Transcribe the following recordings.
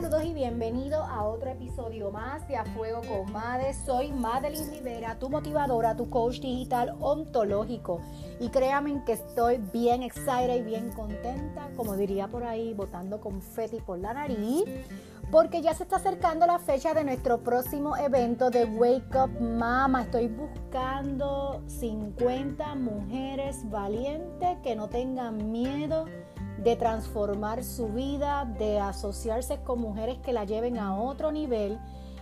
Saludos y bienvenido a otro episodio más de A Fuego con Made. Soy Madeline Rivera, tu motivadora, tu coach digital ontológico. Y créanme que estoy bien excited y bien contenta, como diría por ahí, botando confeti por la nariz, porque ya se está acercando la fecha de nuestro próximo evento de Wake Up Mama. Estoy buscando 50 mujeres valientes que no tengan miedo de transformar su vida, de asociarse con mujeres que la lleven a otro nivel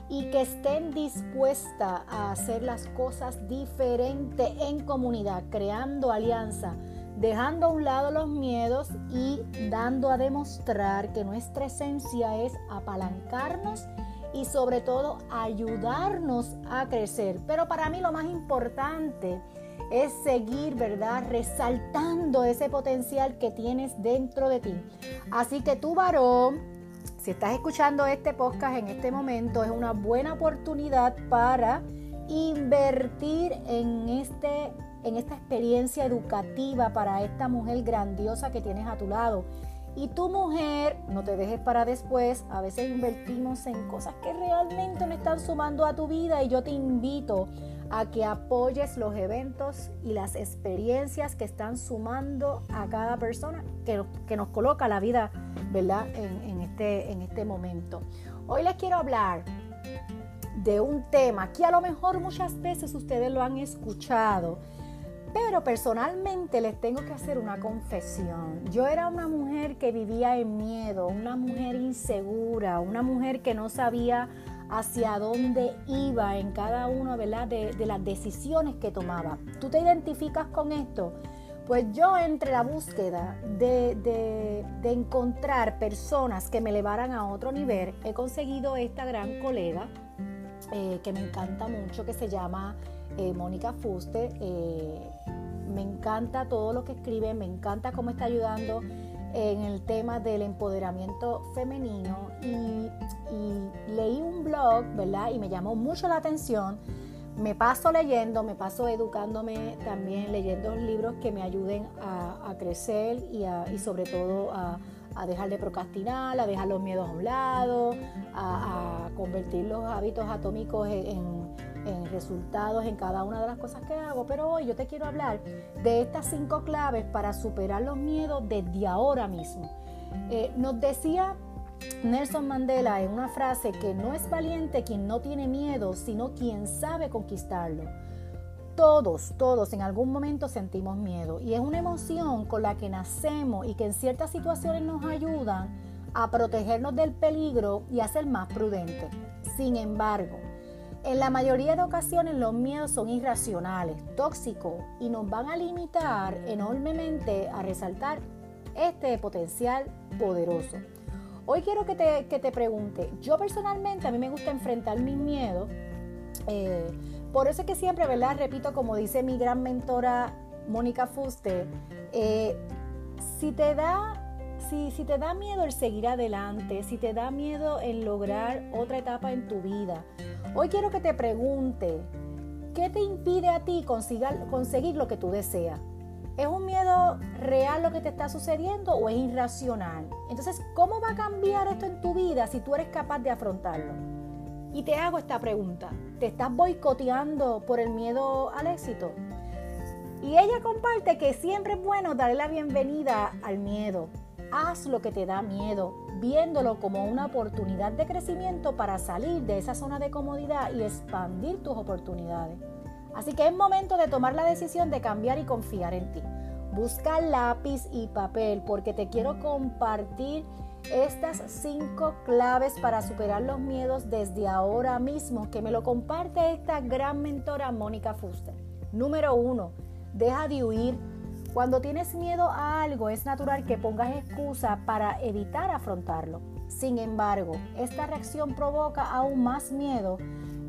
y que estén dispuestas a hacer las cosas diferentes en comunidad, creando alianza, dejando a un lado los miedos y dando a demostrar que nuestra esencia es apalancarnos y sobre todo ayudarnos a crecer. Pero para mí lo más importante es seguir, ¿verdad? Resaltando ese potencial que tienes dentro de ti. Así que tú, varón, si estás escuchando este podcast en este momento, es una buena oportunidad para invertir en, este, en esta experiencia educativa para esta mujer grandiosa que tienes a tu lado. Y tu mujer, no te dejes para después, a veces invertimos en cosas que realmente no están sumando a tu vida y yo te invito a que apoyes los eventos y las experiencias que están sumando a cada persona que, que nos coloca la vida, ¿verdad? En, este, en este momento. Hoy les quiero hablar de un tema que a lo mejor muchas veces ustedes lo han escuchado, pero personalmente les tengo que hacer una confesión. Yo era una mujer que vivía en miedo, una mujer insegura, una mujer que no sabía hacia dónde iba en cada una ¿verdad? De, las decisiones que tomaba. ¿Tú te identificas con esto? Pues yo entre la búsqueda de, encontrar personas que me elevaran a otro nivel, he conseguido esta gran colega eh, que me encanta mucho, que se llama eh, Mónica Fuste. Eh, me encanta todo lo que escribe, me encanta cómo está ayudando en el tema del empoderamiento femenino y, leí un blog, ¿verdad? Y me llamó mucho la atención. Me paso leyendo, me paso educándome también, leyendo libros que me ayuden a, crecer y, y, sobre todo a, dejar de procrastinar, a dejar los miedos a un lado, a, convertir los hábitos atómicos en resultados en cada una de las cosas que hago, pero hoy yo te quiero hablar de estas cinco claves para superar los miedos desde ahora mismo. Eh, nos decía Nelson Mandela en una frase que no es valiente quien no tiene miedo, sino quien sabe conquistarlo. Todos, todos en algún momento sentimos miedo y es una emoción con la que nacemos y que en ciertas situaciones nos ayudan a protegernos del peligro y a ser más prudentes. Sin embargo, en la mayoría de ocasiones los miedos son irracionales, tóxicos y nos van a limitar enormemente a resaltar este potencial poderoso. Hoy quiero que te, que te pregunte, yo personalmente a mí me gusta enfrentar mis miedos, eh, por eso es que siempre, ¿verdad? Repito, como dice mi gran mentora Mónica Fuste, eh, si te da si, si, te da miedo el seguir adelante, si te da miedo el lograr otra etapa en tu vida, Hoy quiero que te pregunte, ¿qué te impide a ti conseguir lo que tú deseas? ¿Es un miedo real lo que te está sucediendo o es irracional? Entonces, ¿cómo va a cambiar esto en tu vida si tú eres capaz de afrontarlo? Y te hago esta pregunta, ¿te estás boicoteando por el miedo al éxito? Y ella comparte que siempre es bueno darle la bienvenida al miedo. Haz lo que te da miedo, viéndolo como una oportunidad de crecimiento para salir de esa zona de comodidad y expandir tus oportunidades. Así que es momento de tomar la decisión de cambiar y confiar en ti. Busca lápiz y papel porque te quiero compartir estas cinco claves para superar los miedos desde ahora mismo que me lo comparte esta gran mentora Mónica Fuster. Número uno, deja de huir cuando tienes miedo a algo es natural que pongas excusa para evitar afrontarlo. Sin embargo, esta reacción provoca aún más miedo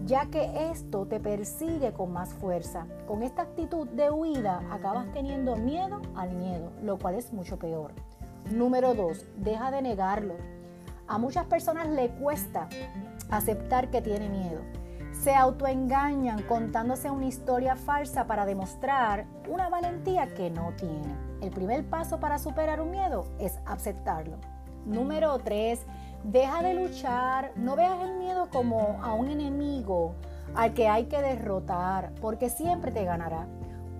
ya que esto te persigue con más fuerza. Con esta actitud de huida acabas teniendo miedo al miedo, lo cual es mucho peor. Número 2. Deja de negarlo. A muchas personas le cuesta aceptar que tiene miedo se autoengañan contándose una historia falsa para demostrar una valentía que no tiene. El primer paso para superar un miedo es aceptarlo. Número 3. Deja de luchar, no veas el miedo como a un enemigo al que hay que derrotar, porque siempre te ganará.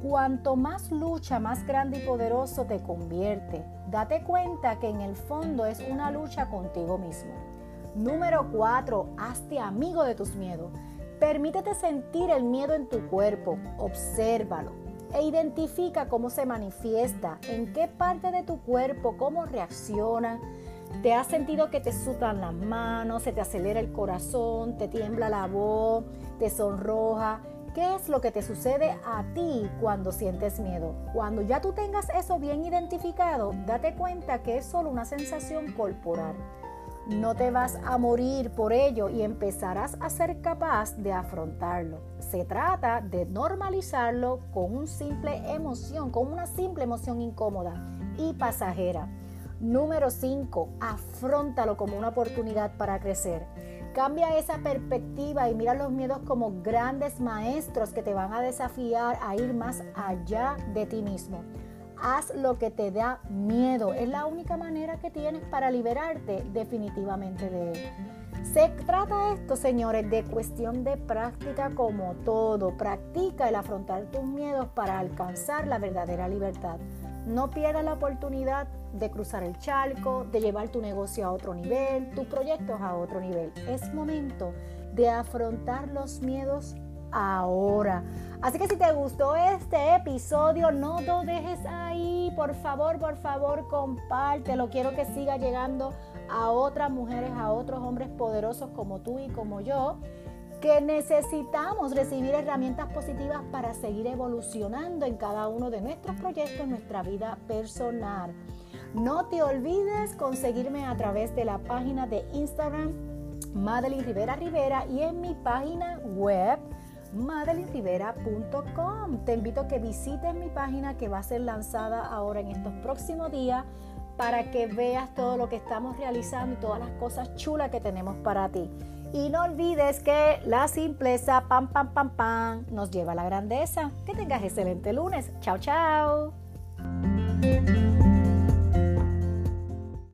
Cuanto más lucha, más grande y poderoso te convierte. Date cuenta que en el fondo es una lucha contigo mismo. Número 4. Hazte amigo de tus miedos. Permítete sentir el miedo en tu cuerpo. Obsérvalo e identifica cómo se manifiesta, en qué parte de tu cuerpo, cómo reacciona. ¿Te has sentido que te sudan las manos, se te acelera el corazón, te tiembla la voz, te sonroja? ¿Qué es lo que te sucede a ti cuando sientes miedo? Cuando ya tú tengas eso bien identificado, date cuenta que es solo una sensación corporal. No te vas a morir por ello y empezarás a ser capaz de afrontarlo. Se trata de normalizarlo con una simple emoción, con una simple emoción incómoda y pasajera. Número 5. Afróntalo como una oportunidad para crecer. Cambia esa perspectiva y mira los miedos como grandes maestros que te van a desafiar a ir más allá de ti mismo. Haz lo que te da miedo. Es la única manera que tienes para liberarte definitivamente de él. Se trata esto, señores, de cuestión de práctica como todo. Practica el afrontar tus miedos para alcanzar la verdadera libertad. No pierdas la oportunidad de cruzar el charco, de llevar tu negocio a otro nivel, tus proyectos a otro nivel. Es momento de afrontar los miedos ahora. Así que si te gustó este episodio, no lo dejes ahí. Por favor, por favor, compártelo. Quiero que siga llegando a otras mujeres, a otros hombres poderosos como tú y como yo que necesitamos recibir herramientas positivas para seguir evolucionando en cada uno de nuestros proyectos, en nuestra vida personal. No te olvides conseguirme a través de la página de Instagram Madeline Rivera Rivera y en mi página web madelinrivera.com. Te invito a que visites mi página que va a ser lanzada ahora en estos próximos días para que veas todo lo que estamos realizando y todas las cosas chulas que tenemos para ti. Y no olvides que la simpleza, pam, pam, pam, pam, nos lleva a la grandeza. Que tengas excelente lunes. Chao, chao.